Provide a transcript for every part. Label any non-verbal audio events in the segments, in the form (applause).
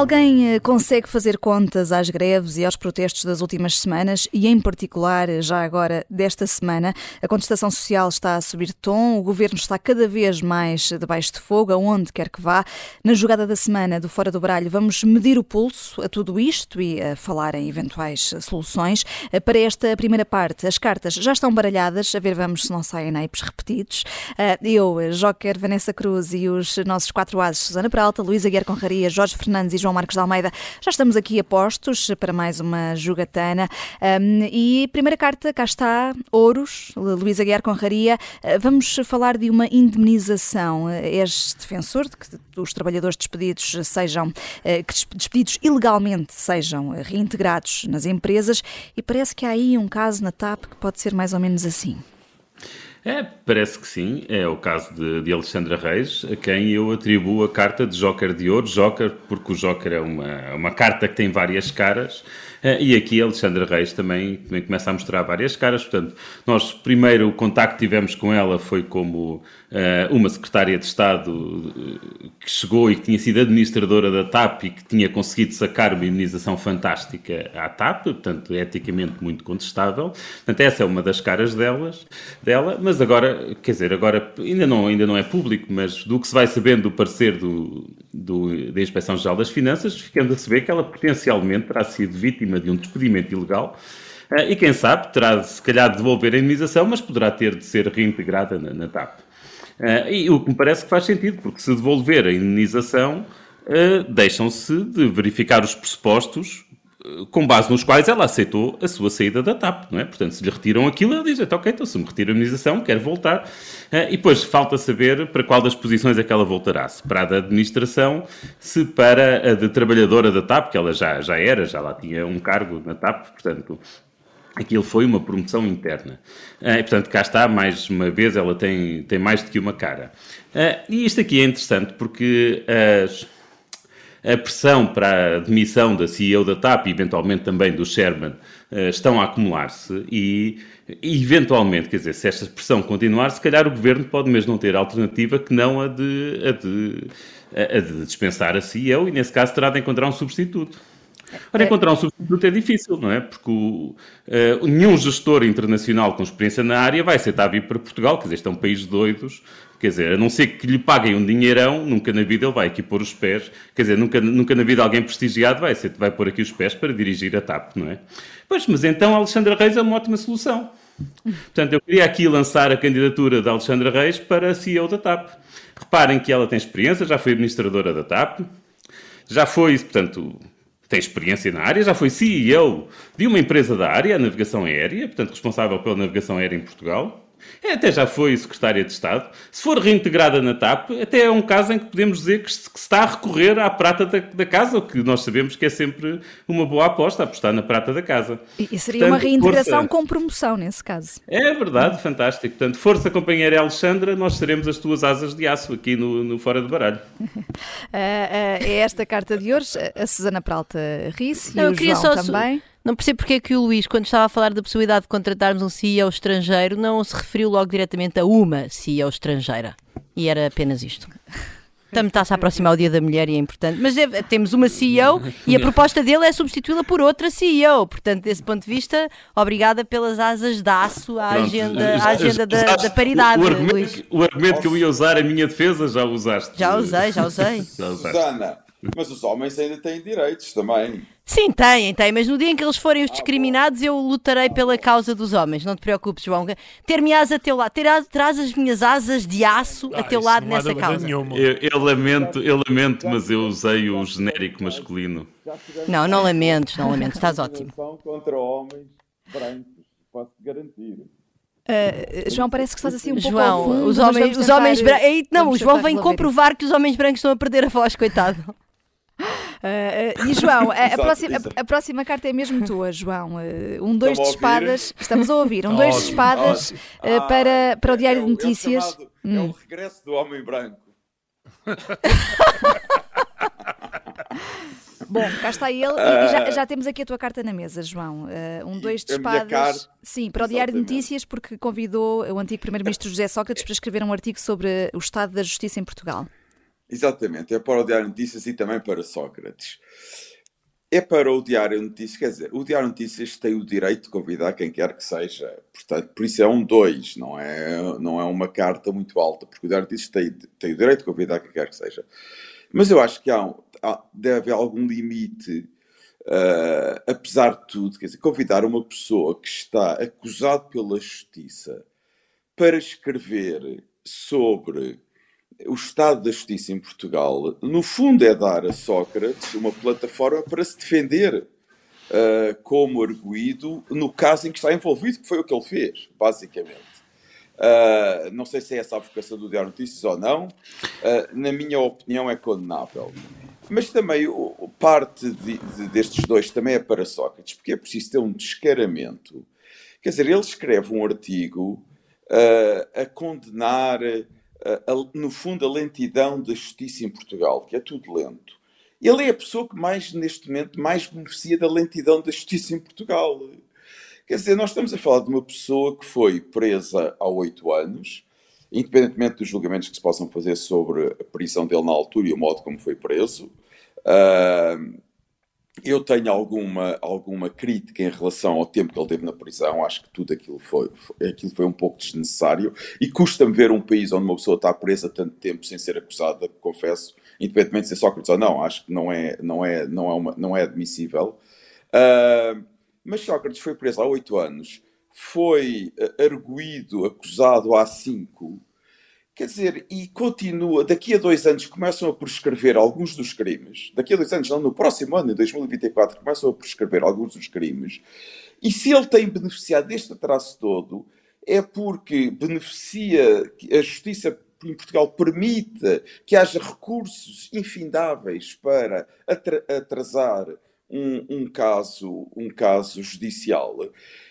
Alguém eh, consegue fazer contas às greves e aos protestos das últimas semanas e, em particular, já agora desta semana? A contestação social está a subir de tom, o governo está cada vez mais debaixo de fogo, aonde quer que vá. Na jogada da semana do Fora do Baralho, vamos medir o pulso a tudo isto e a falar em eventuais soluções. Eh, para esta primeira parte, as cartas já estão baralhadas, a ver vamos se não saem naipes repetidos. Eh, eu, Joker, Vanessa Cruz e os nossos quatro ases, Susana Peralta, Luísa Guerra Conraria, Jorge Fernandes e João Marcos de Almeida, já estamos aqui a postos para mais uma jogatana. Um, e primeira carta, cá está, Ouros, Luísa Guiar Conraria. Uh, vamos falar de uma indemnização. Uh, és defensor de que os trabalhadores despedidos sejam, uh, que despedidos ilegalmente sejam reintegrados nas empresas e parece que há aí um caso na TAP que pode ser mais ou menos assim. É, parece que sim. É o caso de, de Alexandra Reis, a quem eu atribuo a carta de Joker de Ouro. Joker, porque o Joker é uma, uma carta que tem várias caras. Eh, e aqui a Alexandra Reis também, também começa a mostrar várias caras. Portanto, nós primeiro o contacto que tivemos com ela foi como uh, uma secretária de Estado uh, que chegou e que tinha sido administradora da TAP e que tinha conseguido sacar uma imunização fantástica à TAP, portanto, eticamente muito contestável. Portanto, essa é uma das caras delas, dela, mas agora, quer dizer, agora ainda não, ainda não é público, mas do que se vai sabendo do parecer do, do, da Inspeção-Geral das Finanças, ficando a saber que ela potencialmente terá sido vítima de um despedimento ilegal eh, e, quem sabe, terá se calhar de devolver a indemnização, mas poderá ter de ser reintegrada na, na TAP. Uh, e o que me parece que faz sentido, porque se devolver a indemnização, uh, deixam-se de verificar os pressupostos com base nos quais ela aceitou a sua saída da TAP, não é? Portanto, se lhe retiram aquilo, ela diz, então, ok, então se me retira a indemnização, quero voltar. Uh, e depois falta saber para qual das posições é que ela voltará. Se para a da administração, se para a de trabalhadora da TAP, que ela já, já era, já lá tinha um cargo na TAP, portanto, aquilo foi uma promoção interna. Uh, e, portanto, cá está, mais uma vez, ela tem, tem mais do que uma cara. Uh, e isto aqui é interessante porque as a pressão para a demissão da CEO da TAP e eventualmente também do Sherman eh, estão a acumular-se e, eventualmente, quer dizer, se esta pressão continuar, se calhar o governo pode mesmo não ter alternativa que não a de, a de, a de dispensar a CEO e, nesse caso, terá de encontrar um substituto. Ora, encontrar um substituto é difícil, não é? Porque o, uh, nenhum gestor internacional com experiência na área vai aceitar vir para Portugal, quer dizer, este é um país de doidos, Quer dizer, a não ser que lhe paguem um dinheirão, nunca na vida ele vai aqui pôr os pés. Quer dizer, nunca, nunca na vida alguém prestigiado vai, ser, vai pôr aqui os pés para dirigir a TAP, não é? Pois, mas então a Alexandra Reis é uma ótima solução. Portanto, eu queria aqui lançar a candidatura da Alexandra Reis para CEO da TAP. Reparem que ela tem experiência, já foi administradora da TAP, já foi, portanto, tem experiência na área, já foi CEO de uma empresa da área, a navegação aérea, portanto, responsável pela navegação aérea em Portugal. É, até já foi secretária de Estado. Se for reintegrada na TAP, até é um caso em que podemos dizer que se, que se está a recorrer à prata da, da, casa, o que nós sabemos que é sempre uma boa aposta, apostar na prata da casa. E, e seria Portanto, uma reintegração força... com promoção, nesse caso. É verdade, fantástico. Portanto, força, companheira Alexandra, nós seremos as tuas asas de aço aqui no, no Fora de Baralho. uh, (laughs) uh, é esta carta de hoje, a Susana Pralta Risse e o João também. Não percebo porque é que o Luís, quando estava a falar da possibilidade de contratarmos um CEO estrangeiro, não se referiu logo diretamente a uma CEO estrangeira. E era apenas isto. Também está-se a aproximar o Dia da Mulher e é importante. Mas deve, temos uma CEO e a (laughs) proposta dele é substituí-la por outra CEO. Portanto, desse ponto de vista, obrigada pelas asas de aço à Pronto, agenda, à agenda da, da, paridade. O, o, argumento, o argumento que eu ia usar, a minha defesa, já usaste. Já usei, já usei. (laughs) já usaste. Susana, mas os homens ainda têm direitos também. Sim, têm, têm, mas no dia em que eles forem os discriminados, eu lutarei pela causa dos homens. Não te preocupes, João. Ter-me-ás a teu lado, terás as minhas asas de aço a ah, teu lado nessa causa. Eu, eu, lamento, eu lamento, mas eu usei o genérico masculino. Não, não lamentes, não lamentes, estás ótimo. Contra homens brancos, posso garantir. Uh, João, parece que estás assim um João, pouco fundo, os homens, os homens brancos. Não, o João vem comprovar que os homens brancos estão a perder a voz, coitado. Uh, e João, a, a, próxima, a, a, próxima carta é mesmo tua, João. Uh, um dois de espadas, estamos a ouvir, um dois de espadas uh, para, para o Diário é de Notícias. É o, chamado, hum. é o regresso do homem branco. (laughs) Bom, cá está ele e já, já, temos aqui a tua carta na mesa, João. um dois de espadas. Sim, para o Diário de Notícias, porque convidou o antigo Primeiro-Ministro José Sócrates para escrever um artigo sobre o estado da justiça em Portugal. Exatamente, é para o Diário Notícias e também para Sócrates. É para o Diário Notícias, quer dizer, o Diário Notícias tem o direito de convidar quem quer que seja, portanto, por isso é um dois, não é, não é uma carta muito alta, porque o Diário Notícias tem, tem o direito de convidar quem quer que seja. Mas eu acho que há, há deve haver algum limite, uh, apesar de tudo, quer dizer, convidar uma pessoa que está acusada pela justiça para escrever sobre o estado da justiça em Portugal, no fundo, é dar a Sócrates uma plataforma para se defender uh, como arguído no caso em que está envolvido, que foi o que ele fez, basicamente. Uh, não sei se é essa a vocação do Diário Notícias ou não, uh, na minha opinião, é condenável. Mas também o, parte de, de, destes dois também é para Sócrates, porque é preciso ter um descaramento. Quer dizer, ele escreve um artigo a condenar no fundo, a lentidão da justiça em Portugal, que é tudo lento. Ele é a pessoa que mais, neste momento, mais beneficia da lentidão da justiça em Portugal. Quer dizer, nós estamos a falar de uma pessoa que foi presa há oito anos, independentemente dos julgamentos que se possam fazer sobre a prisão dele na altura e o modo como foi preso. Uh, eu tenho alguma, alguma crítica em relação ao tempo que ele teve na prisão. Acho que tudo aquilo foi, aquilo foi um pouco desnecessário. E custa-me ver um país onde uma pessoa está presa tanto tempo sem ser acusada, confesso, independentemente de ser Sócrates ou não. Acho que não é, não é, não é, uma, não é admissível. Uh, mas Sócrates foi preso há oito anos, foi arguído, acusado há cinco Quer dizer, e continua, daqui a dois anos começam a prescrever alguns dos crimes, daqui a dois anos, não, no próximo ano, em 2024, começam a prescrever alguns dos crimes, e se ele tem beneficiado deste atraso todo, é porque beneficia, a justiça em Portugal permite que haja recursos infindáveis para atrasar um, um, caso, um caso judicial.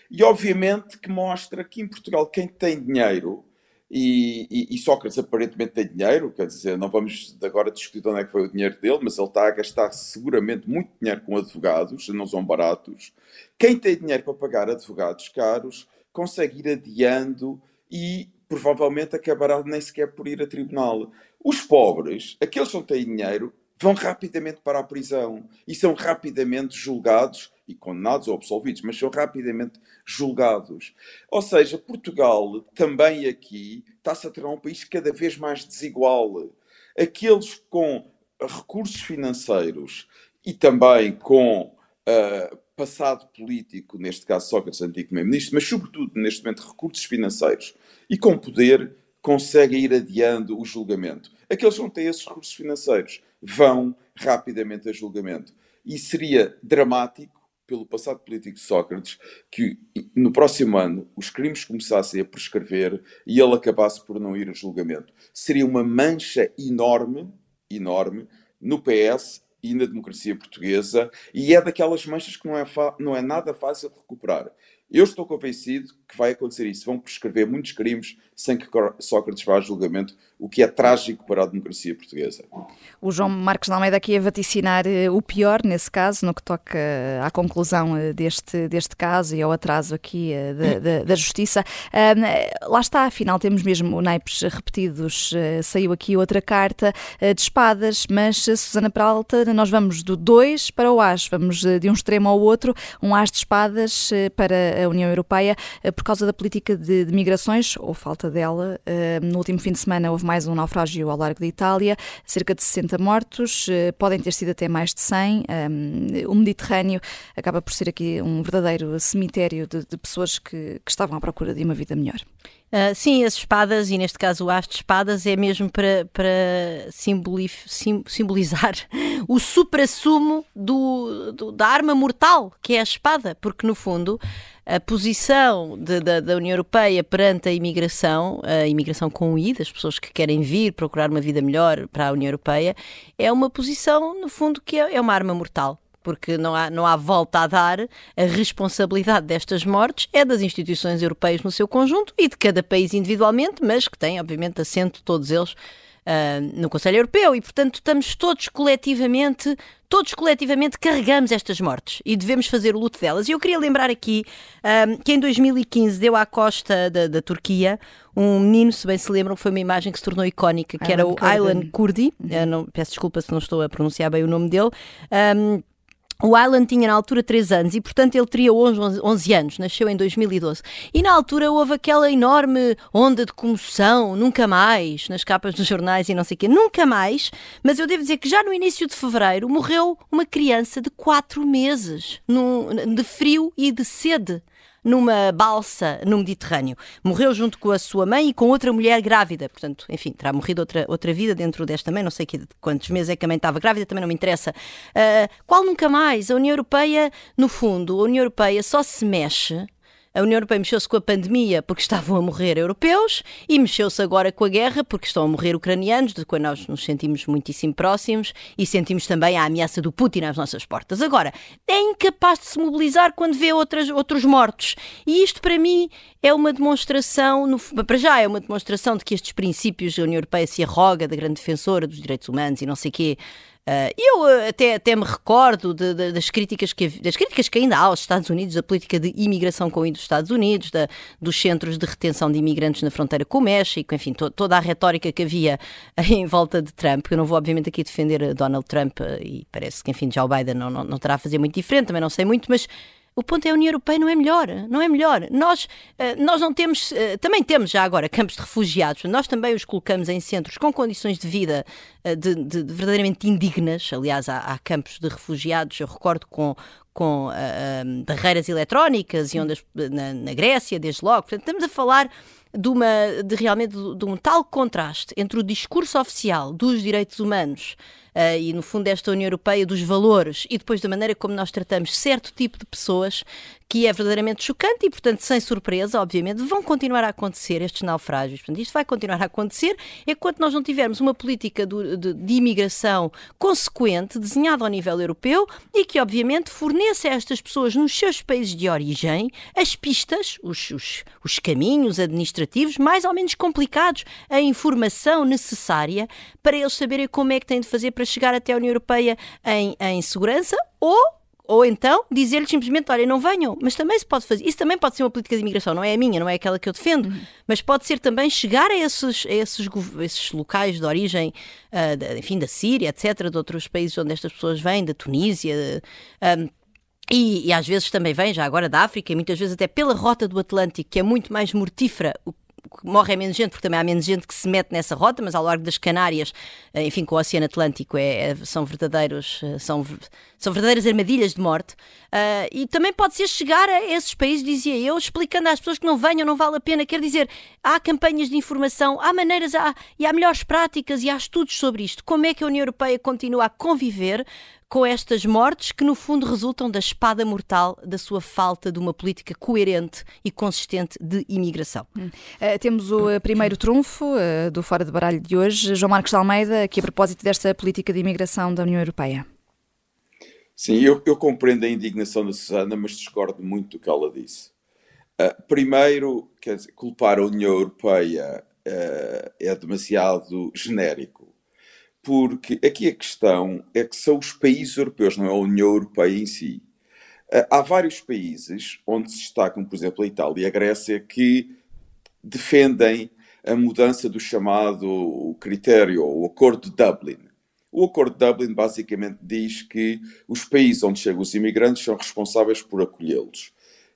E obviamente que mostra que em Portugal quem tem dinheiro e, e, Sócrates aparentemente tem dinheiro, quer dizer, não vamos agora discutir onde é que foi o dinheiro dele, mas ele está a gastar seguramente muito dinheiro com advogados, não são baratos. Quem tem dinheiro para pagar advogados caros consegue ir adiando e provavelmente acabará nem sequer por ir a tribunal. Os pobres, aqueles que não têm dinheiro, vão rapidamente para a prisão e são rapidamente julgados e condenados ou absolvidos, mas são rapidamente julgados. Ou seja, Portugal também aqui está-se a tornar um país cada vez mais desigual. Aqueles com recursos financeiros e também com uh, passado político, neste caso Sócrates, antigo primeiro-ministro, mas sobretudo neste momento recursos financeiros e com poder, conseguem ir adiando o julgamento. Aqueles que não têm esses recursos financeiros vão rapidamente a julgamento. E seria dramático pelo passado político de Sócrates que no próximo ano os crimes começassem a prescrever e ele acabasse por não ir a julgamento. Seria uma mancha enorme, enorme, no PS e na democracia portuguesa e é daquelas manchas que não é, não é nada fácil de recuperar. Eu estou convencido que vai acontecer isso. Vão prescrever muitos crimes sem que Sócrates vá a julgamento, o que é trágico para a democracia portuguesa. O João Marcos de Almeida aqui a vaticinar eh, o pior nesse caso, no que toca eh, à conclusão eh, deste, deste caso e ao atraso aqui da, da, da Justiça. lá está, afinal, temos mesmo naipes repetidos. Saiu aqui outra carta de espadas, mas, Susana Peralta, nós vamos do 2 para o As, vamos de um extremo ao outro, um As de espadas para a União Europeia por causa da política de, de migrações, ou falta dela. No último fim de semana houve mais um naufrágio ao largo da Itália, cerca de 60 mortos, uh, podem ter sido até mais de 100. Um, eh, o Mediterrâneo acaba por ser aqui um verdadeiro cemitério de, de pessoas que, que estavam à procura de uma vida melhor. Uh, sim, as espadas, e neste caso o as de espadas, é mesmo para, para simbolizar (laughs) o supra-sumo do, do, da arma mortal, que é a espada, porque no fundo a posição de, da União Europeia perante a imigração, a imigração com I, das pessoas que querem vir procurar uma vida melhor para a União Europeia, é uma posição, no fundo, que é, é uma arma mortal porque não há, não há volta a dar, a responsabilidade destas mortes é das instituições europeias no seu conjunto e de cada país individualmente, mas que tem, obviamente, assento todos eles uh, no Conselho Europeu e, portanto, estamos todos coletivamente, todos coletivamente carregamos estas mortes e devemos fazer o luto delas. E eu queria lembrar aqui um, que em 2015 deu à costa da, da, Turquia um menino, se bem se lembram, que foi uma imagem que se tornou icónica, que Aylan era o Aylan Kurdi. Uhum. Não, peço desculpa se não estou a pronunciar bem o nome dele. Um, o Alan tinha na altura 3 anos e, portanto, ele teria 11, 11, anos, nasceu em 2012. E na altura houve aquela enorme onda de comoção, nunca mais, nas capas dos jornais e não sei o quê, nunca mais. Mas eu devo dizer que já no início de fevereiro morreu uma criança de 4 meses, num, de frio e de sede numa balsa no Mediterrâneo. Morreu junto com a sua mãe e com outra mulher grávida. Portanto, enfim, terá morrido outra, outra vida dentro desta mãe. Não sei que, quantos meses é que a mãe estava grávida, também não me interessa. Uh, qual nunca mais? A União Europeia, no fundo, a União Europeia só se mexe a União Europeia mexeu-se com a pandemia porque estavam a morrer europeus e mexeu-se agora com a guerra porque estão a morrer ucranianos, de quando nós nos sentimos muitíssimo próximos e sentimos também a ameaça do Putin às nossas portas. Agora, é incapaz de se mobilizar quando vê outras, outros mortos. E isto, para mim, é uma demonstração, no, para já, é uma demonstração de que estes princípios da União Europeia se arroga da grande defensora dos direitos humanos e não sei o quê Uh, eu uh, até, até me recordo de, de, das, críticas que, das críticas que ainda há aos Estados Unidos, da política de imigração com o dos Estados Unidos, da, dos centros de retenção de imigrantes na fronteira com o México, enfim, to, toda a retórica que havia (laughs) em volta de Trump. Eu não vou, obviamente, aqui defender Donald Trump uh, e parece que, enfim, Joe Biden não, não, não terá a fazer muito diferente, também não sei muito, mas o ponto é a União Europeia não é melhor, não é melhor. Nós, eh, nós não temos, eh, também temos já agora campos de refugiados, nós também os colocamos em centros com condições de vida eh, de, de, de verdadeiramente indignas. Aliás, há, há, campos de refugiados, eu recordo com, com uh, barreiras eletrónicas e ondas na, na Grécia, desde logo. Portanto, estamos a falar de, uma, de realmente de um tal contraste entre o discurso oficial dos direitos humanos uh, e, no fundo, desta União Europeia dos valores e depois da maneira como nós tratamos certo tipo de pessoas que é verdadeiramente chocante e, portanto, sem surpresa, obviamente, vão continuar a acontecer estes naufrágios. Portanto, isto vai continuar a acontecer enquanto nós não tivermos uma política de, de, de imigração consequente, desenhada ao nível europeu e que, obviamente, forneça a estas pessoas nos seus países de origem as pistas, os, os, os caminhos administrativos mais ou menos complicados, a informação necessária para eles saberem como é que têm de fazer para chegar até a União Europeia em, em segurança ou ou então dizer-lhes simplesmente, olha, não venham, mas também se pode fazer, isso também pode ser uma política de imigração, não é a minha, não é aquela que eu defendo, uhum. mas pode ser também chegar a esses, a esses, esses locais de origem, uh, de, enfim, da Síria, etc., de outros países onde estas pessoas vêm, da Tunísia, um, e, e, às vezes também vem, já agora da África, e muitas vezes até pela rota do Atlântico, que é muito mais mortífera, morre é menos gente, porque também há menos gente que se mete nessa rota, mas ao largo das Canárias, eh, enfim, com o Oceano Atlântico, é, é são verdadeiros, eh, são, são verdadeiras armadilhas de morte. Uh, e também pode ser chegar a esses países, dizia eu, explicando às pessoas que não venham, não vale a pena. Quer dizer, há campanhas de informação, há maneiras, há, e há melhores práticas e há estudos sobre isto. Como é que a União Europeia continua a conviver com estas mortes que, no fundo, resultam da espada mortal da sua falta de uma política coerente e consistente de imigração. Hum. Uh, temos o uh, primeiro trunfo uh, do Fora de Baralho de hoje, João Marcos de Almeida, aqui a propósito desta política de imigração da União Europeia. Sim, eu, eu compreendo a indignação da Susana, mas discordo muito do que ela disse. primeiro, quer dizer, culpar a União Europeia é demasiado genérico porque aqui a questão é que são os países europeus, não é a União Europeia em si. Ah, há vários países onde se destacam, por exemplo, a Itália e a Grécia, que defendem a mudança do chamado critério, o Acordo de Dublin. O Acordo de Dublin basicamente diz que os países onde chegam os imigrantes são responsáveis por acolhê-los.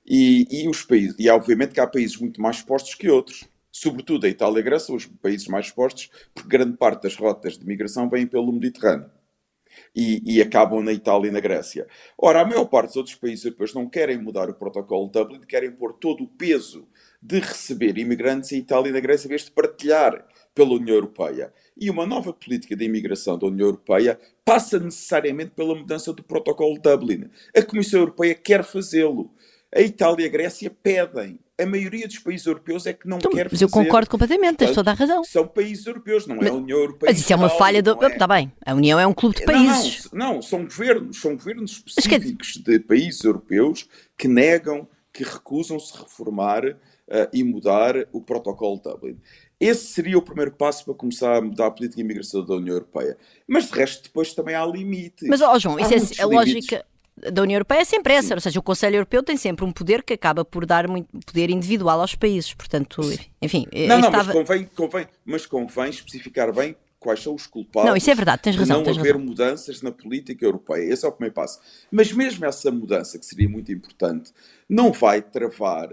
E, e, os países, e obviamente que há países muito mais postos que outros sobretudo a Itália e a Grécia, os países mais fortes, porque grande parte das rotas de migração vêm pelo Mediterrâneo. E, e, acabam na Itália e na Grécia. Ora, a maior parte dos outros países europeus não querem mudar o protocolo de Dublin, querem pôr todo o peso de receber imigrantes em Itália e na Grécia, em vez de partilhar pela União Europeia. E uma nova política de imigração da União Europeia passa necessariamente pela mudança do protocolo de Dublin. A Comissão Europeia quer fazê-lo. A Itália e a Grécia pedem a maioria dos países europeus é que não então, quer fazer. Mas eu concordo completamente, tens toda a razão. São países europeus, não é a União Europeia. Mas isso é uma falha do. Está é. bem, a União é um clube de países. Não, não, não são governos, são governos específicos de países europeus que negam, que recusam-se reformar uh, e mudar o protocolo de Dublin. Esse seria o primeiro passo para começar a mudar a política de imigração da União Europeia. Mas de resto, depois também há limites. Mas, ó João, isso é, a lógica da União Europeia é sempre essa, ou seja, o Conselho Europeu tem sempre um poder que acaba por dar muito poder individual aos países, portanto, enfim... Não, não, estava... mas, convém, convém, mas convém especificar bem quais são os culpados. Não, isso é verdade, tens razão. não tens haver razão. mudanças na política europeia. Esse é o primeiro passo. Mas mesmo essa mudança, que seria muito importante, não vai travar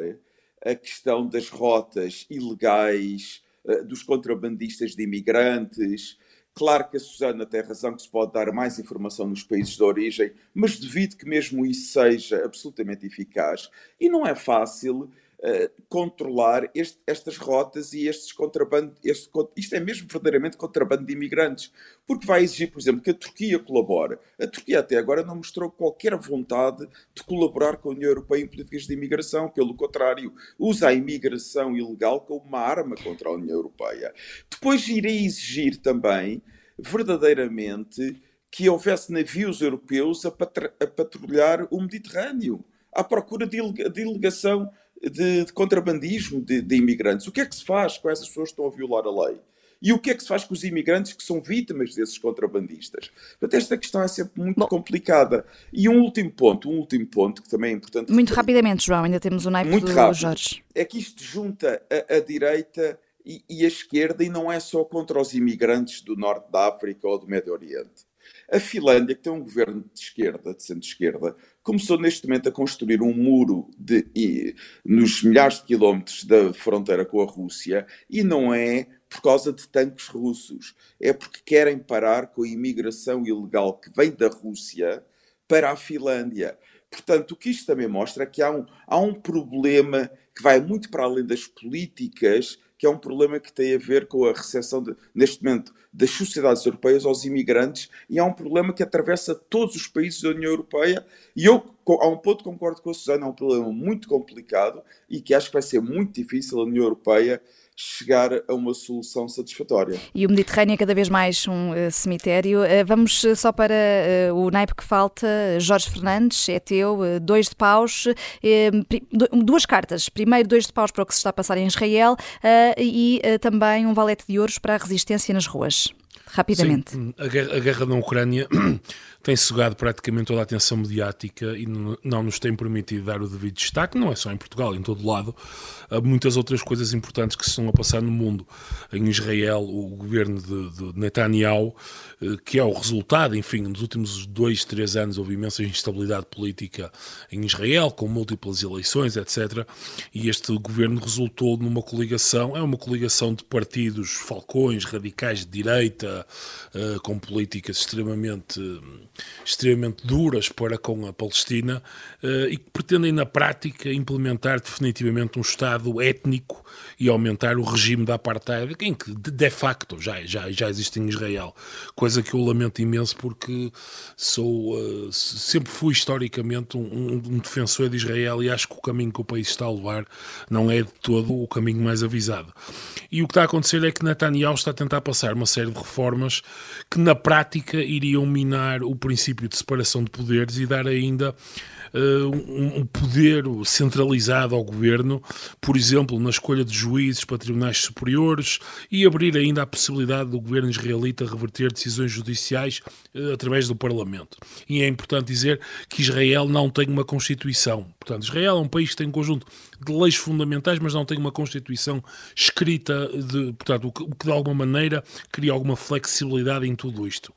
a questão das rotas ilegais, eh, dos contrabandistas de imigrantes. Claro que a Susana tem razão que se pode dar mais informação nos países de origem, mas devido que mesmo isso seja absolutamente eficaz. E não é fácil uh, controlar este, estas rotas e estes contrabandos. Este, isto é mesmo verdadeiramente contrabando de imigrantes, porque vai exigir, por exemplo, que a Turquia colabore. A Turquia até agora não mostrou qualquer vontade de colaborar com a União Europeia em políticas de imigração, pelo contrário, usa a imigração ilegal como uma arma contra a União Europeia. Depois irei exigir também, verdadeiramente, que houvesse navios europeus a, a patrulhar o Mediterrâneo à procura de, de ilegação de, de contrabandismo de, de, imigrantes. O que é que se faz com essas pessoas que estão a violar a lei? E o que é que se faz com os imigrantes que são vítimas desses contrabandistas? Portanto, esta questão é sempre muito Bom, complicada. E um último ponto, um último ponto que também é importante. Muito rapidamente, João, ainda temos o naipe muito do rápido, Jorge. É que isto junta a, a direita e, e a esquerda e não é só contra os imigrantes do norte da África ou do Médio Oriente. A Finlândia, que tem um governo de esquerda, de centro-esquerda, começou neste momento a construir um muro de, e, nos milhares de quilómetros da fronteira com a Rússia e não é por causa de tanques russos, é porque querem parar com a imigração ilegal que vem da Rússia para a Finlândia. Portanto, o que isto também mostra é que há um, há um problema que vai muito para além das políticas que é um problema que tem a ver com a recepção, de, neste momento, das sociedades europeias aos imigrantes, e é um problema que atravessa todos os países da União Europeia. E eu, a um ponto, concordo com a Susana, é um problema muito complicado e que acho que vai ser muito difícil a União Europeia chegar a uma solução satisfatória. E o Mediterrâneo é cada vez mais um uh, cemitério. Uh, vamos uh, só para o naipe que falta. Jorge Fernandes, é teu, dois de paus, duas cartas. Primeiro, dois de paus para o que se está a passar em Israel e também um valete de ouros para a resistência nas ruas. Rapidamente. Sim, a, guerra, a guerra na Ucrânia tem sugado praticamente toda a atenção mediática e não nos tem permitido dar o devido destaque, não é só em Portugal, em todo lado, há muitas outras coisas importantes que se estão a passar no mundo. Em Israel, o governo de, de Netanyahu, eh, que é o resultado, enfim, nos últimos dois, três anos houve imensa instabilidade política em Israel, com múltiplas eleições, etc. E este governo resultou numa coligação, é uma coligação de partidos falcões, radicais de direita, eh, com políticas extremamente extremamente duras para com a Palestina uh, e que pretendem, na prática, implementar definitivamente um Estado étnico e aumentar o regime da apartheid, em que de facto já, já, já existe em Israel. Coisa que eu lamento imenso porque sou, uh, sempre fui historicamente um, um, defensor de Israel e acho que o caminho que o país está a levar não é de todo o caminho mais avisado. E o que está a acontecer é que Netanyahu está a tentar passar uma série de reformas que, na prática, iriam minar o princípio de separação de poderes e dar ainda um, poder centralizado ao governo, por exemplo, na escolha de juízes para tribunais superiores e abrir ainda a possibilidade do governo israelita reverter decisões judiciais uh, através do Parlamento. E é importante dizer que Israel não tem uma Constituição. Portanto, Israel é um país que tem um conjunto de leis fundamentais, mas não tem uma Constituição escrita, de, portanto, o que de alguma maneira cria alguma flexibilidade em tudo isto.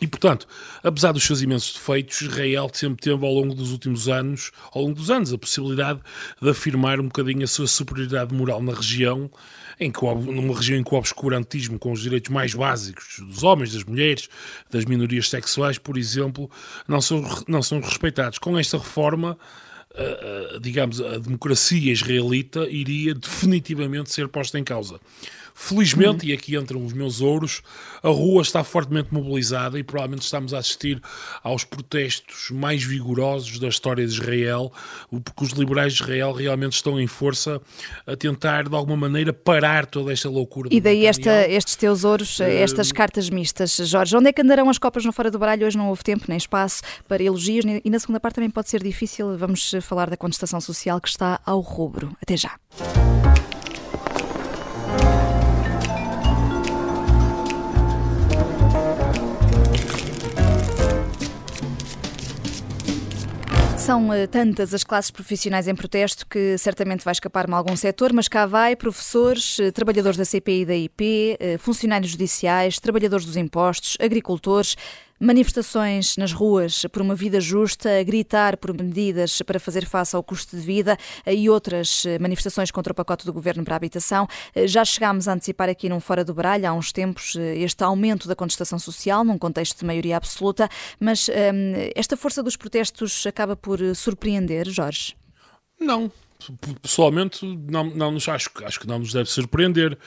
E, portanto, apesar dos seus imensos defeitos, Israel sempre teve ao longo dos últimos anos, ao longo dos anos, a possibilidade de afirmar um bocadinho a sua superioridade moral na região, em que, numa região em que o obscurantismo com os direitos mais básicos dos homens, das mulheres, das minorias sexuais, por exemplo, não são, não são respeitados. Com esta reforma, digamos, a democracia israelita iria definitivamente ser posta em causa. Felizmente, uhum. e aqui entram os meus ouros, a rua está fortemente mobilizada e provavelmente estamos a assistir aos protestos mais vigorosos da história de Israel, porque os liberais de Israel realmente estão em força a tentar, de alguma maneira, parar toda esta loucura. E daí esta, estes teus ouros, uh, estas cartas mistas. Jorge, onde é que andarão as copas no Fora do Baralho? Hoje não houve tempo nem espaço para elogios e na segunda parte também pode ser difícil. Vamos falar da contestação social que está ao rubro. Até já. São tantas as classes profissionais em protesto que certamente vai escapar-me algum setor, mas cá vai professores, trabalhadores da CPI e da IP, funcionários judiciais, trabalhadores dos impostos, agricultores, Manifestações nas ruas por uma vida justa, gritar por medidas para fazer face ao custo de vida e outras manifestações contra o pacote do governo para a habitação. Já chegámos a antecipar aqui num Fora do Baralho há uns tempos este aumento da contestação social num contexto de maioria absoluta, mas hum, esta força dos protestos acaba por surpreender, Jorge? Não, pessoalmente não, não nos acho, acho que não nos deve surpreender.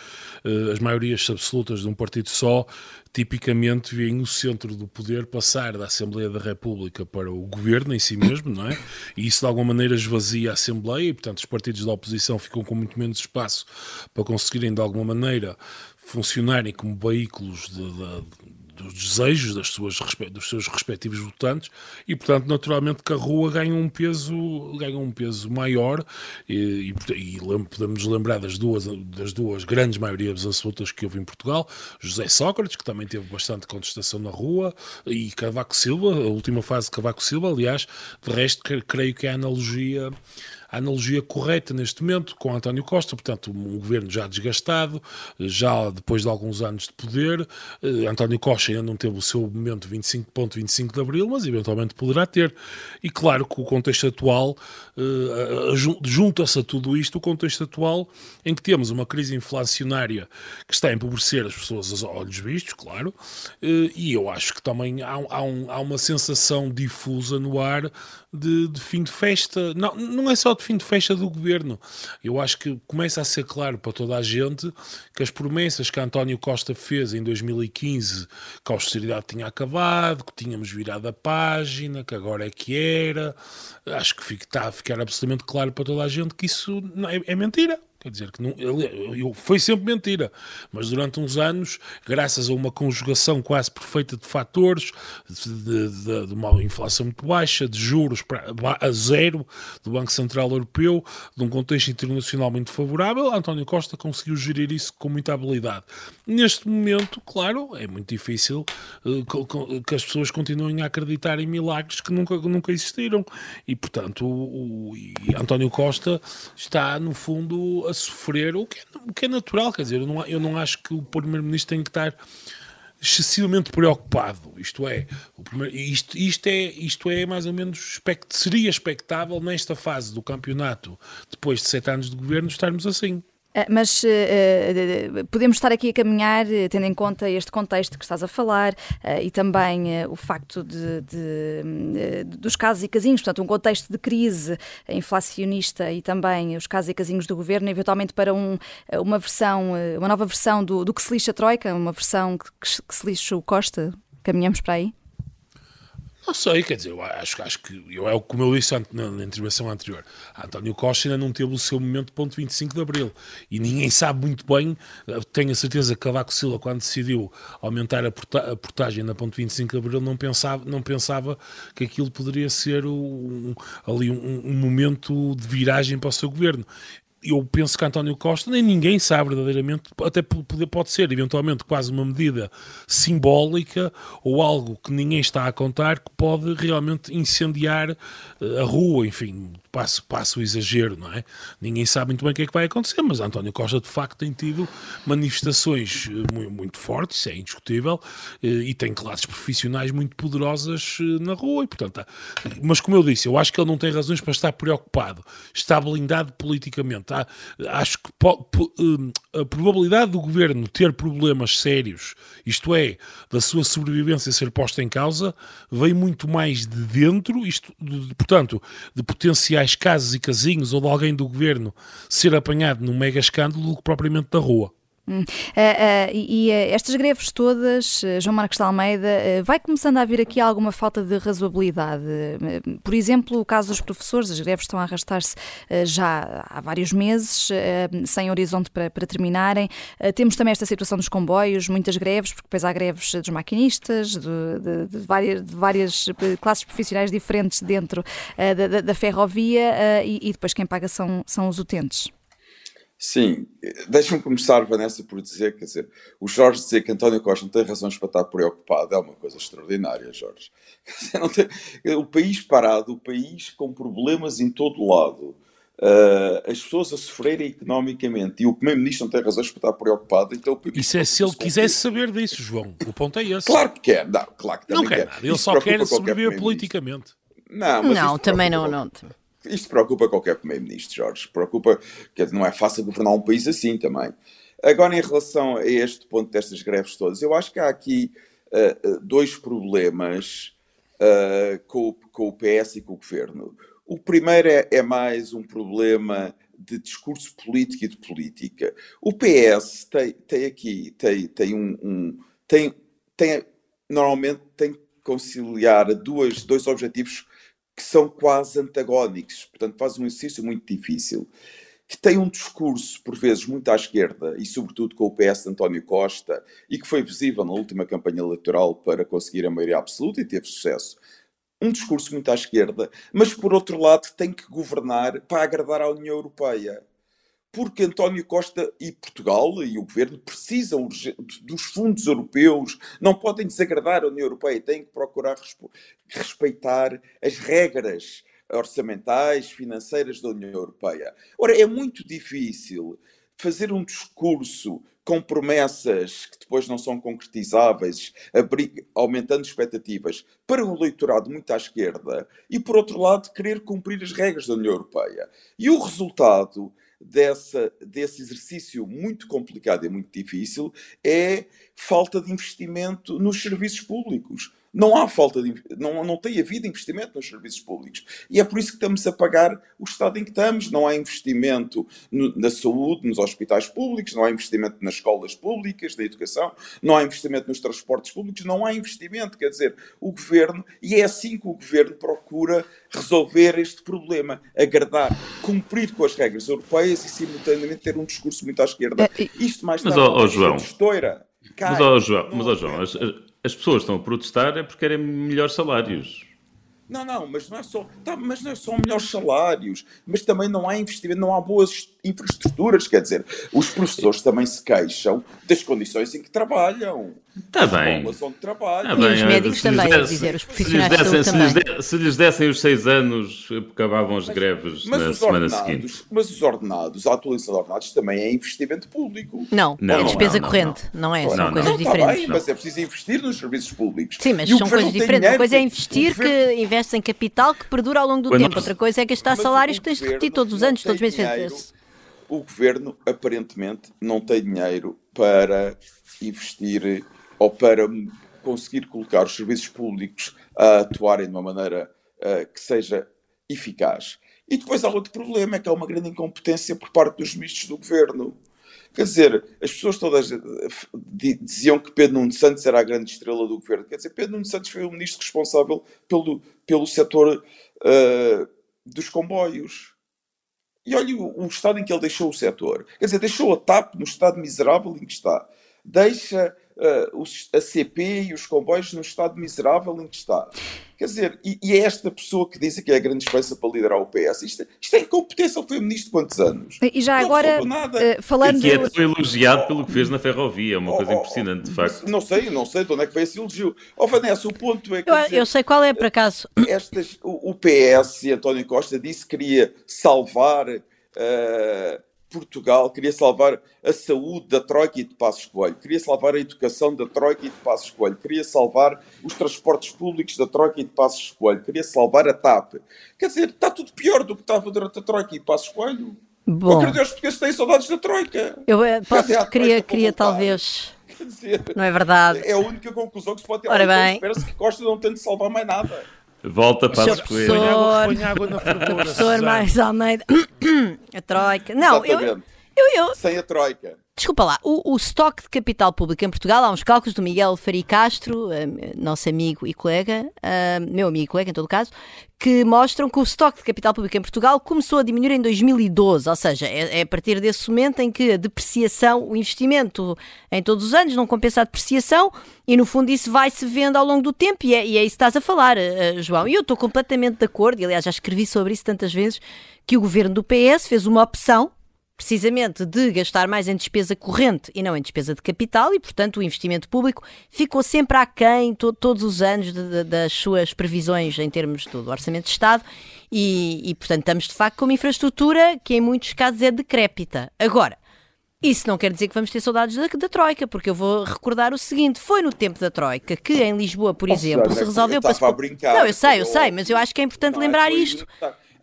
Uh, as maiorias absolutas de um partido só tipicamente veem o centro do poder passar da Assembleia da República para o governo em si mesmo, não é? E isso de alguma maneira esvazia a Assembleia e, portanto, os partidos da oposição ficam com muito menos espaço para conseguirem de alguma maneira funcionarem como veículos de, de dos desejos das suas, dos seus respectivos votantes e, portanto, naturalmente que a rua ganha um peso, ganha um peso maior e, e, e podemos lembrar das duas, das duas grandes maiorias absolutas que houve em Portugal, José Sócrates, que também teve bastante contestação na rua, e Cavaco Silva, a última fase de Cavaco Silva, aliás, de resto, creio que é a analogia a analogia correta neste momento com António Costa, portanto, um governo já desgastado, já depois de alguns anos de poder. Eh, António Costa ainda não teve o seu momento 25.25 25 de Abril, mas eventualmente poderá ter. E claro que o contexto atual, eh, junta-se a tudo isto o contexto atual em que temos uma crise inflacionária que está a empobrecer as pessoas aos olhos vistos, claro, eh, e eu acho que também há, há, um, há uma sensação difusa no ar de, de, fim de festa. Não, não é só de fim de festa do governo. Eu acho que começa a ser claro para toda a gente que as promessas que António Costa fez em 2015, que a austeridade tinha acabado, que tínhamos virado a página, que agora é que era, acho que está a ficar absolutamente claro para toda a gente que isso é, é mentira. Quer dizer, que não, ele, foi sempre mentira, mas durante uns anos, graças a uma conjugação quase perfeita de fatores, de, de, de uma inflação muito baixa, de juros a zero do Banco Central Europeu, de um contexto internacional muito favorável, António Costa conseguiu gerir isso com muita habilidade. Neste momento, claro, é muito difícil uh, que as pessoas continuem a acreditar em milagres que nunca, nunca existiram. E, portanto, o, o e António Costa está, no fundo, sofrer, o que é, o que é natural, quer dizer, eu não, eu não acho que o Primeiro-Ministro tem que estar excessivamente preocupado. Isto é, primeiro, isto, isto é, isto é mais ou menos seria expectável nesta fase do campeonato, depois de sete anos de governo, estarmos assim. Ah, mas uh, podemos estar aqui a caminhar, tendo em conta este contexto que estás a falar uh, e também uh, o facto de, de, dos casos e casinhos, portanto, um contexto de crise inflacionista e também os casos e casinhos do governo, eventualmente para um, uma versão, uma nova versão do, do que se lixa a Troika, uma versão que, que se lixa o Costa. Caminhamos para aí? Não sei, quer dizer, eu acho, acho que eu, é como eu disse na, na intervenção anterior. António Costa ainda não teve o seu momento ponto 25 de Abril e ninguém sabe muito bem. Tenho a certeza que Cavaco Silva, quando decidiu aumentar a, porta, a portagem na ponto 25 de Abril, não pensava, não pensava que aquilo poderia ser um, ali um, um momento de viragem para o seu governo eu penso que António Costa, nem ninguém sabe verdadeiramente, até pode ser eventualmente quase uma medida simbólica ou algo que ninguém está a contar que pode realmente incendiar eh, a rua, enfim, passo, passo o exagero, não é? Ninguém sabe muito bem o que é que vai acontecer, mas António Costa de facto tem tido manifestações muito, eh, muito fortes, é indiscutível, eh, e tem classes profissionais muito poderosas na rua, e portanto, mas como eu disse, eu acho que ele não tem razões para estar preocupado, está blindado politicamente Tá? Acho que hum, a probabilidade do governo ter problemas sérios, isto é, da sua sobrevivência ser posta em causa, vem muito mais de dentro, isto, de, portanto, de potenciais casos e casinhos ou de alguém do governo ser apanhado num mega escândalo do que propriamente da rua. Uh, uh, e uh, estas greves todas, João Marcos de Almeida, vai começando a haver aqui alguma falta de razoabilidade? por exemplo, o caso dos professores, as greves estão a arrastar-se já há vários meses, sem horizonte para, para terminarem. temos também esta situação dos comboios, muitas greves, porque depois há greves dos maquinistas, de, de, de, várias, de várias, classes profissionais diferentes dentro da, da, ferrovia, e, e depois quem paga são, são os utentes. Sim, deixa-me começar, Vanessa, por dizer, quer dizer, o Jorge dizer que António Costa não tem razões para estar preocupado é uma coisa extraordinária, Jorge. (laughs) Tem, o país parado, o país com problemas em todo lado, uh, as pessoas a sofrerem economicamente e o Primeiro-Ministro não tem razões para estar preocupado, então o país Isso é se ele quisesse saber disso, João. O ponto é esse. Claro que quer, não, claro que não quer. quer nada, ele só quer sobreviver politicamente. Não, não também não, não. Isto preocupa qualquer primeiro-ministro, Jorge. Preocupa, dizer, não é fácil governar um país assim também. Agora, em relação a este ponto destas greves todas, eu acho que há aqui uh, dois problemas uh, com, com, o PS e com o governo. O primeiro é, é, mais um problema de discurso político e de política. O PS tem, tem aqui tem, tem um, um tem, tem normalmente tem que conciliar duas, dois objetivos que são quase antagónicos, portanto faz um exercício muito difícil, que tem um discurso, por vezes, muito à esquerda, e sobretudo com o PS de António Costa, e que foi visível na última campanha eleitoral para conseguir a maioria absoluta e teve sucesso. Um discurso muito à esquerda, mas por outro lado tem que governar para agradar à União Europeia porque António Costa e Portugal e o governo precisam dos fundos europeus, não podem desagradar a União Europeia, têm que procurar respeitar as regras orçamentais, financeiras da União Europeia. Ora, é muito difícil fazer um discurso com promessas que depois não são concretizáveis, aumentando expectativas para um eleitorado muito à esquerda e, por outro lado, querer cumprir as regras da União Europeia. E o resultado dessa, desse exercício muito complicado e muito difícil é falta de investimento nos serviços públicos. Não há falta de não, não tem havido investimento nos serviços públicos. E é por isso que estamos a pagar o estado em que estamos. Não há investimento no, na saúde, nos hospitais públicos, não há investimento nas escolas públicas, na educação, não há investimento nos transportes públicos, não há investimento. Quer dizer, o governo, e é assim que o governo procura resolver este problema, agradar, cumprir com as regras europeias e simultaneamente ter um discurso muito à esquerda. É, Isto mais tarde, mas, oh, oh, João, estoura. Cai, mas, oh, João, mas, oh, João as, as pessoas estão a protestar é porque querem melhores salários. Não, não, mas não é só, tá, mas não é só melhores salários, mas também não há investimento, não há boas infraestruturas, quer dizer, os professores também se queixam das condições em que trabalham. Está bem. Onde trabalham. Tá bem. E os médicos também, desse, dizer, os profissionais se lhes, dessem, se, lhes de, se lhes dessem os seis anos, acabavam as mas, greves mas na semana seguinte. Mas os ordenados, a atualização de ordenados também é investimento público. Não, não é despesa não, corrente, não, não, é? São coisas tá diferentes. Tá bem, mas é preciso investir nos serviços públicos. Sim, mas são coisas diferentes. Uma coisa é investir que investe em capital que perdura ao longo do Quando tempo. Outra coisa é gastar salários que tens de repetir todos os anos, todos os meses o governo aparentemente não tem dinheiro para investir ou para conseguir colocar os serviços públicos a atuarem de uma maneira uh, que seja eficaz. E depois há outro problema, é que há uma grande incompetência por parte dos ministros do governo. Quer dizer, as pessoas todas eh, diziam que Pedro Nuno Santos era a grande estrela do governo. Quer dizer, Pedro Nuno Santos foi o ministro responsável pelo, pelo setor uh, dos comboios. E olha o, o, estado em que ele deixou o setor. Quer dizer, deixou a TAP no estado miserável em que está. Deixa uh, os, a CP e os comboios no estado miserável em que está. Quer dizer, e, e, é esta pessoa que diz que é a grande esperança para liderar o PS. Isto, isto é incompetência. Ele foi ministro quantos anos? E já não agora, uh, falando... E que é foi elogiado pelo que fez na ferrovia. É uma oh, coisa oh, impressionante, de facto. Não sei, não sei de onde é que foi esse elogio. Oh, Vanessa, o ponto é que... Eu, dizer, eu sei qual é, por acaso. (coughs) Estas, o, o PS e António Costa disse que queria salvar... Uh, Portugal, queria salvar a saúde da Troika e de Passos Coelho, queria salvar a educação da Troika e de Passos Coelho, queria salvar os transportes públicos da Troika e de Passos Coelho, queria salvar a TAP. Quer dizer, está tudo pior do que estava durante a Troika e Passos Coelho. Bom. Oh, Deus, porque têm saudades da Troika. Eu eh, posso, queria, queria talvez... Dizer, não é verdade. É a única conclusão que se pode ter. Ora bem. Espera-se que Costa não tente salvar mais nada. Volta para a Coelho. Põe água, põe água na fervura. (laughs) Professor mais Almeida. (coughs) a Troika. Não, eu, eu, eu... Sem a Troika. Desculpa lá, o, o estoque de capital público em Portugal, há uns cálculos do Miguel Fari Castro, um, nosso amigo e colega, um, meu amigo e colega em todo caso, que mostram que o estoque de capital público em Portugal começou a diminuir em 2012, ou seja, é, é a partir desse momento em que a depreciação, o investimento em todos os anos não compensa a depreciação e no fundo isso vai-se vendo ao longo do tempo e é, e é isso que estás a falar, uh, João. E eu estou completamente de acordo, e aliás já escrevi sobre isso tantas vezes, que o governo do PS fez uma opção precisamente de gastar mais em despesa corrente e não em despesa de capital, e, portanto, o investimento público ficou sempre aquém to todos os anos de, de, das suas previsões em termos do Orçamento de Estado, e, e, portanto, estamos de facto com uma infraestrutura que em muitos casos é decrépita. Agora, isso não quer dizer que vamos ter saudades da, da, Troika, porque eu vou recordar o seguinte: foi no tempo da Troika que em Lisboa, por exemplo, se resolveu para. Brincar, não, eu sei, eu sei, mas eu acho que é importante lembrar isto.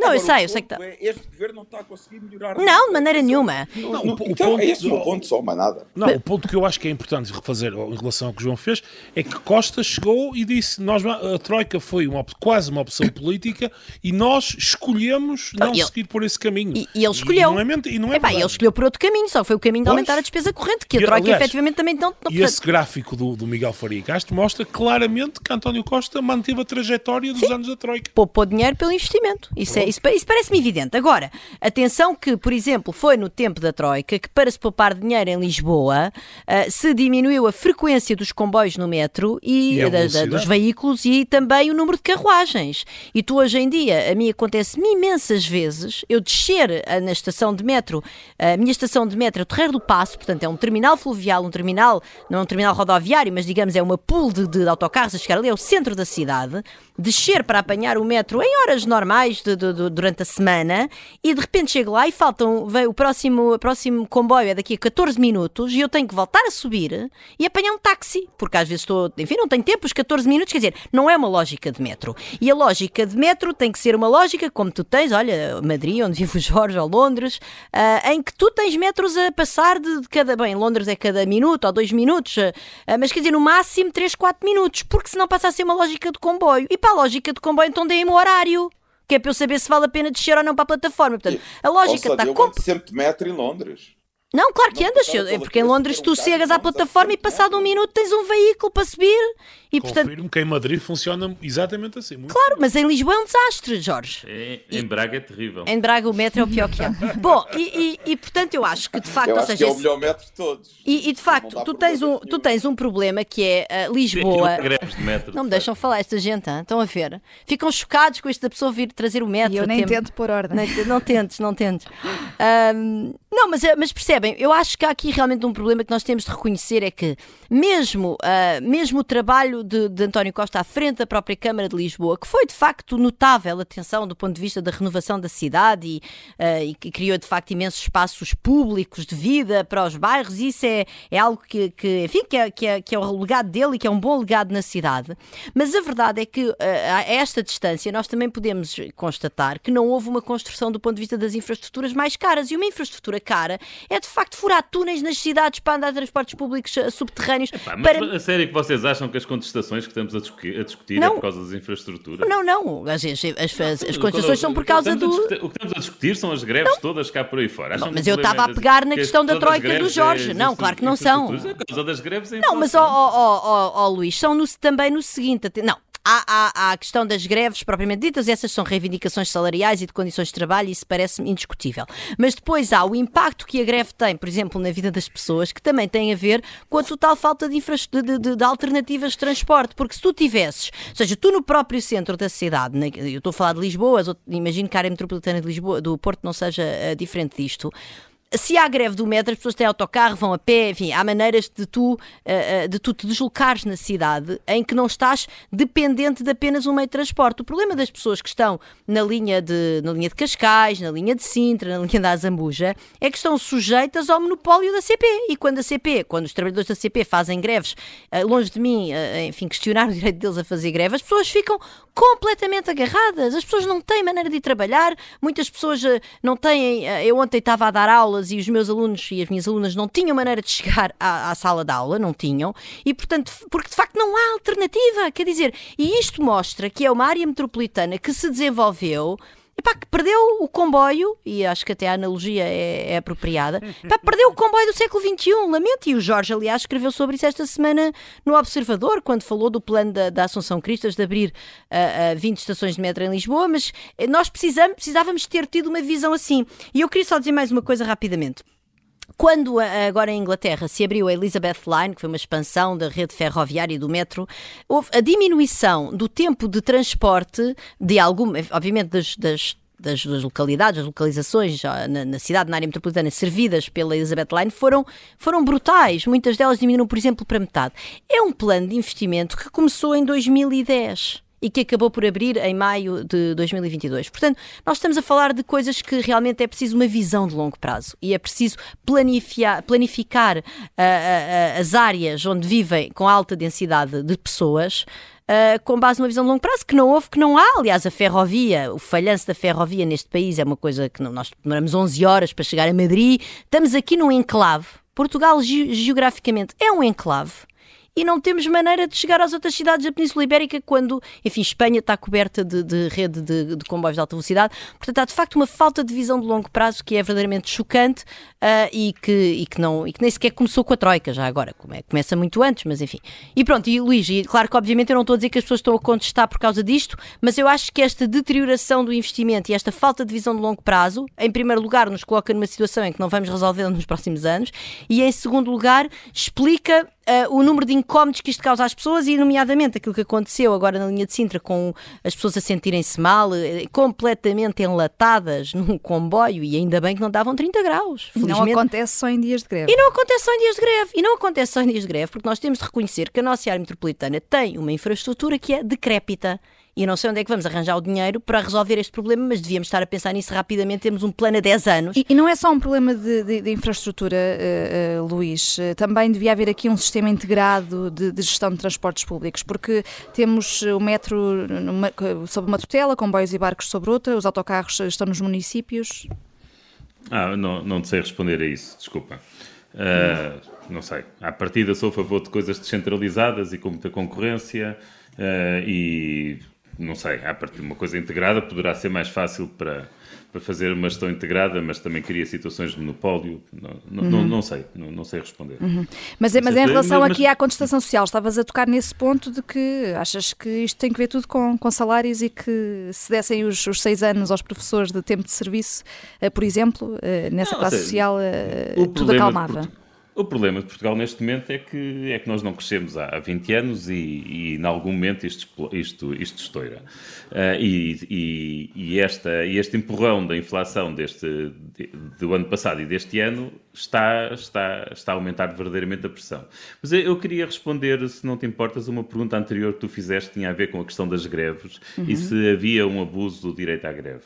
Não, Agora, eu sei, eu sei que está. É, este governo não está a conseguir melhorar. Não, de maneira nenhuma. Não, não, o, o então, ponto, é esse o ponto só, mais nada. Não, o ponto que eu acho que é importante refazer em relação ao que o João fez é que Costa chegou e disse: nós, a Troika foi uma, quase uma opção política e nós escolhemos não ele, seguir por esse caminho. E, e ele escolheu. E não é, e não é Epá, ele escolheu por outro caminho, só foi o caminho de aumentar a despesa corrente, que a Troika aliás, efetivamente também não. não e esse gráfico do, do Miguel Faria Castro mostra claramente que António Costa manteve a trajetória dos Sim. anos da Troika. Poupou dinheiro pelo investimento. Isso, é, isso, isso parece-me evidente. Agora, atenção que, por exemplo, foi no tempo da Troika que, para se poupar dinheiro em Lisboa, uh, se diminuiu a frequência dos comboios no metro e, e da, da, dos veículos e também o número de carruagens. E tu, hoje em dia, a mim acontece-me imensas vezes eu descer uh, na estação de metro, a minha estação de metro é o Terreiro do Passo, portanto é um terminal fluvial, um terminal, não é um terminal rodoviário, mas digamos é uma pool de, de autocarros a chegar ali ao centro da cidade, descer para apanhar o metro em horas normais de, de, de, durante a semana e de repente chego lá e faltam, veio o próximo, o próximo comboio é daqui a 14 minutos e eu tenho que voltar a subir e apanhar um táxi, porque às vezes estou, enfim, não tenho tempo, os 14 minutos, quer dizer, não é uma lógica de metro. E a lógica de metro tem que ser uma lógica como tu tens, olha, Madrid, onde vive o Jorge, ou Londres, uh, em que tu tens metros a passar de, de, cada, bem, Londres é cada minuto ou dois minutos, uh, mas quer dizer, no máximo 3, 4 minutos, porque senão passa a ser uma lógica de comboio. E para a lógica de comboio, então deem-me o horário que é para eu saber se vale a pena descer ou não para a plataforma. Portanto, a lógica está... Eu comp... sempre de metro em Londres. Não, claro que andas, é porque em Londres tu chegas à plataforma e passado um minuto tens um veículo para subir. E, Confirmo portanto... que em Madrid funciona exatamente assim. claro, mas em Lisboa é um desastre, Jorge. É, em Braga é terrível. Em Braga o metro é o pior que é. (laughs) Bom, e, e, e, portanto eu acho que de facto. Eu acho seja, que é o melhor metro de todos. E, e de facto, tu tens, um, tu tens um problema que é uh, Lisboa. De metro, não me deixam falar, esta gente, hein? estão a ver? Ficam chocados com isto da pessoa vir trazer o metro. E eu nem tento pôr ordem. Não, não tentes, não tentes. (laughs) Um, não, mas, eh, mas percebem, eu acho que há aqui realmente um problema que nós temos de reconhecer: é que mesmo, uh, mesmo o trabalho de, de António Costa à frente da própria Câmara de Lisboa, que foi de facto notável, atenção, do ponto de vista da renovação da cidade e, uh, e que criou de facto imensos espaços públicos de vida para os bairros, isso é, é algo que, que enfim, que é, que, é, que é o legado dele e que é um bom legado na cidade. Mas a verdade é que uh, a esta distância nós também podemos constatar que não houve uma construção do ponto de vista das infraestruturas mais caras e uma infraestrutura cara é de facto furar túneis nas cidades para andar transportes públicos subterrâneos. Epá, mas para... a sério que vocês acham que as contestações que estamos a discutir, a discutir é por causa das infraestruturas? Não, não. As, as, as, as contestações são por causa do. o que estamos a discutir são as greves não. todas cá por aí fora. Não, mas eu estava a pegar na questão da troika do Jorge. É, não, claro que não são. É por causa das greves. Não, mas, ó, ó, ó, ó, Luís, são no, também no seguinte. Não, Há, há, há, a questão das greves propriamente ditas, essas são reivindicações salariais e de condições de trabalho, e isso parece-me indiscutível. Mas depois há o impacto que a greve tem, por exemplo, na vida das pessoas, que também tem a ver com a total falta de, de, de, de alternativas de transporte. Porque se tu tivesses, ou seja, tu no próprio centro da cidade, eu estou a falar de Lisboa, imagino que a área metropolitana de Lisboa, do Porto não seja uh, diferente disto, se há greve do metro, as pessoas têm autocarro, vão a pé, enfim, há maneiras de tu, uh, de tu te deslocares na cidade em que não estás dependente de apenas um meio de transporte. O problema das pessoas que estão na linha de, na linha de Cascais, na linha de Sintra, na linha da Azambuja, é que estão sujeitas ao monopólio da CP. E quando a CP, quando os trabalhadores da CP fazem greves, uh, longe de mim, enfim, questionar o direito deles a fazer greve, as pessoas ficam completamente agarradas. As pessoas não têm maneira de ir trabalhar, muitas pessoas não têm. Eu ontem estava a dar aula aulas e os meus alunos e as minhas alunas não tinham maneira de chegar à, à sala de aula, não tinham, e portanto, porque de facto não há alternativa, quer dizer, e isto mostra que é uma área metropolitana que se desenvolveu Epá, que perdeu o comboio, e acho que até a analogia é, é apropriada, epá, perdeu o comboio do século XXI, lamento. E o Jorge, aliás, escreveu sobre isso esta semana no Observador, quando falou do plano da, da Assunção Cristas de abrir uh, uh, 20 estações de metro em Lisboa, mas eh, nós precisamos, precisávamos ter tido uma visão assim. E eu queria só dizer mais uma coisa rapidamente. Quando agora em Inglaterra se abriu a Elizabeth Line, que foi uma expansão da rede ferroviária e do metro, houve a diminuição do tempo de transporte de algum, obviamente das, das das, das, localidades, as localizações na, na, cidade, na área metropolitana, servidas pela Elizabeth Line, foram, foram brutais. Muitas delas diminuíram, por exemplo, para metade. É um plano de investimento que começou em 2010 e que acabou por abrir em maio de 2022. Portanto, nós estamos a falar de coisas que realmente é preciso uma visão de longo prazo e é preciso planificar, planificar uh, uh, as áreas onde vivem com alta densidade de pessoas uh, com base numa visão de longo prazo, que não houve, que não há. Aliás, a ferrovia, o falhanço da ferrovia neste país é uma coisa que não, nós demoramos 11 horas para chegar a Madrid. Estamos aqui num enclave. Portugal, ge geograficamente, é um enclave e não temos maneira de chegar às outras cidades da Península Ibérica quando, enfim, Espanha está coberta de, de rede de, de, comboios de alta velocidade. Portanto, há de facto uma falta de visão de longo prazo que é verdadeiramente chocante uh, e, que, e, que não, e que nem sequer começou com a Troika, já agora. Começa muito antes, mas enfim. E pronto, e Luís, e claro que obviamente eu não estou a dizer que as pessoas estão a contestar por causa disto, mas eu acho que esta deterioração do investimento e esta falta de visão de longo prazo, em primeiro lugar, nos coloca numa situação em que não vamos resolver nos próximos anos e, em segundo lugar, explica uh, o número de incómodos que isto causa às pessoas e, nomeadamente, aquilo que aconteceu agora na linha de Sintra com as pessoas a sentirem-se mal, eh, completamente enlatadas (laughs) num comboio e ainda bem que não davam 30 graus. Felizmente. Não acontece só em dias de greve. E não acontece só em dias de greve. E não acontece só em dias de greve porque nós temos de reconhecer que a nossa área metropolitana tem uma infraestrutura que é decrépita. E não sei onde é que vamos arranjar o dinheiro para resolver este problema, mas devíamos estar a pensar nisso rapidamente. Temos um plano a 10 anos. E, e não é só um problema de, de, de infraestrutura, uh, uh, Luís. Também devia haver aqui um sistema integrado de, de, gestão de transportes públicos, porque temos o metro numa, sob uma tutela, comboios e barcos sobre outra, os autocarros estão nos municípios. Ah, não, não sei responder a isso, desculpa. Uh, não sei. À partida sou a favor de coisas descentralizadas e com muita concorrência uh, e não sei, a partir de uma coisa integrada poderá ser mais fácil para, para fazer uma gestão integrada, mas também cria situações de monopólio. Não, não, uhum. não, sei, não, não, sei responder. Uhum. Mas, mas, em relação mas, aqui à contestação social, estavas a tocar nesse ponto de que achas que isto tem que ver tudo com, com salários e que se dessem os, os seis anos aos professores de tempo de serviço, uh, por exemplo, uh, nessa classe seja, social, uh, tudo acalmava. O problema de Portugal neste momento é que, é que nós não crescemos há, há 20 anos e, e em algum momento isto, isto, isto estoura. Uh, e, e, e, esta, este empurrão da inflação deste, de, do ano passado e deste ano está, está, está a aumentar verdadeiramente a pressão. Mas eu, eu queria responder, se não te importas, a uma pergunta anterior que tu fizeste, tinha a ver com a questão das greves uhum. e se havia um abuso do direito à greve.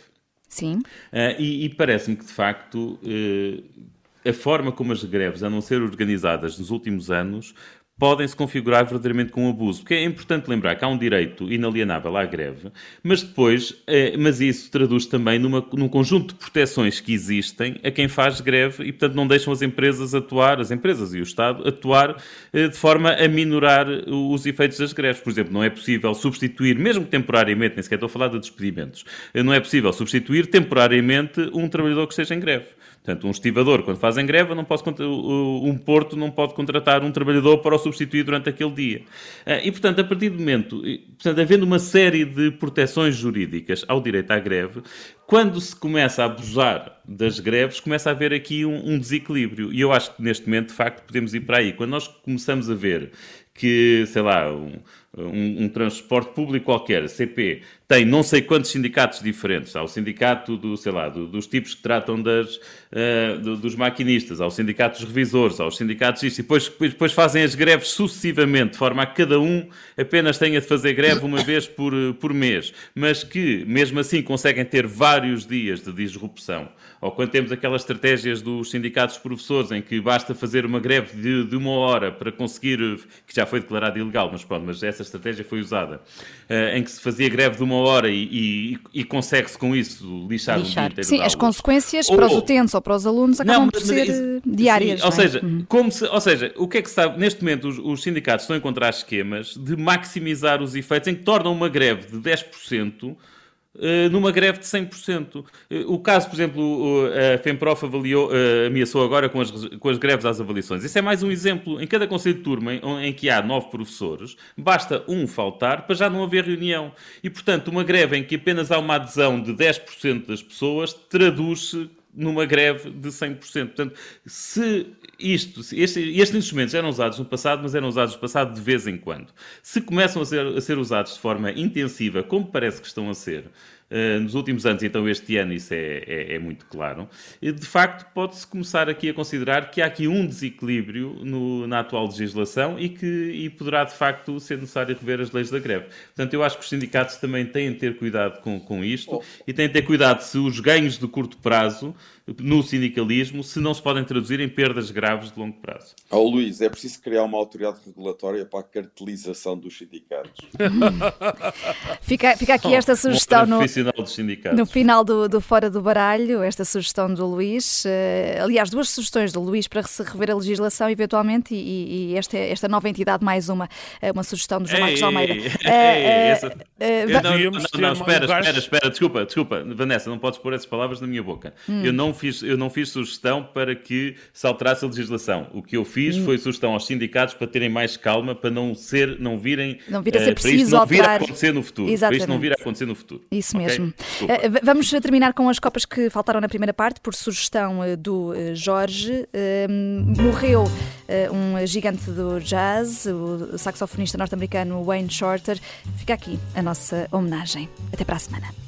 Sim. Uh, e, e parece-me que, de facto, uh, a forma como as greves andam a ser organizadas nos últimos anos podem se configurar verdadeiramente com abuso. Porque é importante lembrar que há um direito inalienável à greve, mas depois, é, mas isso traduz também numa, num conjunto de proteções que existem a quem faz greve e, portanto, não deixam as empresas atuar, as empresas e o Estado, atuar eh, de forma a minorar os efeitos das greves. Por exemplo, não é possível substituir, mesmo temporariamente, nem sequer estou a falar de despedimentos, eh, não é possível substituir temporariamente um trabalhador que esteja em greve. Portanto, um estivador, quando fazem greve, não pode, um porto não pode contratar um trabalhador para o substituir durante aquele dia. Ah, e, portanto, a partir do momento, portanto, havendo uma série de proteções jurídicas ao direito à greve, quando se começa a abusar das greves, começa a haver aqui um, um desequilíbrio. E eu acho que neste momento, de facto, podemos ir para aí. Quando nós começamos a ver que, sei lá, um, um, um, transporte público qualquer, CP, tem não sei quantos sindicatos diferentes. Há o sindicato do, sei lá, do, dos tipos que tratam das, uh, do, dos maquinistas, há o sindicato dos revisores, há os sindicatos disto, e depois, depois fazem as greves sucessivamente, de forma a que cada um apenas tenha de fazer greve uma vez por, por mês, mas que, mesmo assim, conseguem ter vários dias de disrupção. Ou quando temos aquelas estratégias dos sindicatos professores, em que basta fazer uma greve de, de uma hora para conseguir, que já foi declarado ilegal, mas pronto, mas essa estratégia foi usada, uh, em que se fazia greve de uma hora e, e, e consegue-se com isso lixar, lixar. um dia Sim, as consequências ou, para os utentes ou para os alunos acabam não, por ser eh, diárias. Sim, ou, é? seja, uhum. como se, ou seja, o que é que se sabe? Neste momento os, os, sindicatos estão a encontrar esquemas de maximizar os efeitos em que tornam uma greve de 10% eh, numa greve de 100%. Eh, o caso, por exemplo, a FEMPROF avaliou, eh, ameaçou agora com as, com as greves às avaliações. Isso é mais um exemplo. Em cada conselho de turma em, em que há nove professores, basta um faltar para já não haver reunião. E, portanto, uma greve em que apenas há uma adesão de 10% das pessoas traduz-se numa greve de 100%. Portanto, se isto, este, estes instrumentos eram usados no passado, mas eram usados no passado de vez em quando. Se começam a ser, a ser usados de forma intensiva, como parece que estão a ser, uh, nos últimos anos, então este ano isso é, é, é muito claro, e de facto pode-se começar aqui a considerar que há aqui um desequilíbrio no, na atual legislação e que e poderá de facto ser necessário rever as leis da greve. Portanto, eu acho que os sindicatos também têm de ter cuidado com, com isto oh. e têm de ter cuidado se os ganhos de curto prazo no sindicalismo se não se podem traduzir em perdas graves de longo prazo. Oh, Luís, é preciso criar uma autoridade regulatória para a cartelização dos sindicatos. (laughs) fica, fica aqui esta sugestão no, no final do, do Fora do Baralho, esta sugestão do Luís. Uh, aliás, duas sugestões do Luís para se rever a legislação eventualmente e, e esta, esta nova entidade mais uma, eh, uma sugestão do João Marcos Almeida. Não, espera, espera, espera, desculpa, desculpa, Vanessa, não podes pôr essas palavras na minha boca. Hum. Eu não fiz, eu não fiz sugestão para que se alterasse a legislação. O que eu fiz hum. foi sugestão aos sindicatos para terem mais calma, para não ser, não virem, não vir a ser uh, preciso não vir a acontecer no futuro. Exatamente. Para isto não vir a acontecer no futuro. Isso okay? mesmo. Uh, vamos terminar com as copas que faltaram na primeira parte, por sugestão uh, do Jorge. morreu um gigante do jazz, o saxofonista norte-americano Wayne Shorter. Fica aqui a nossa homenagem. Até para a semana.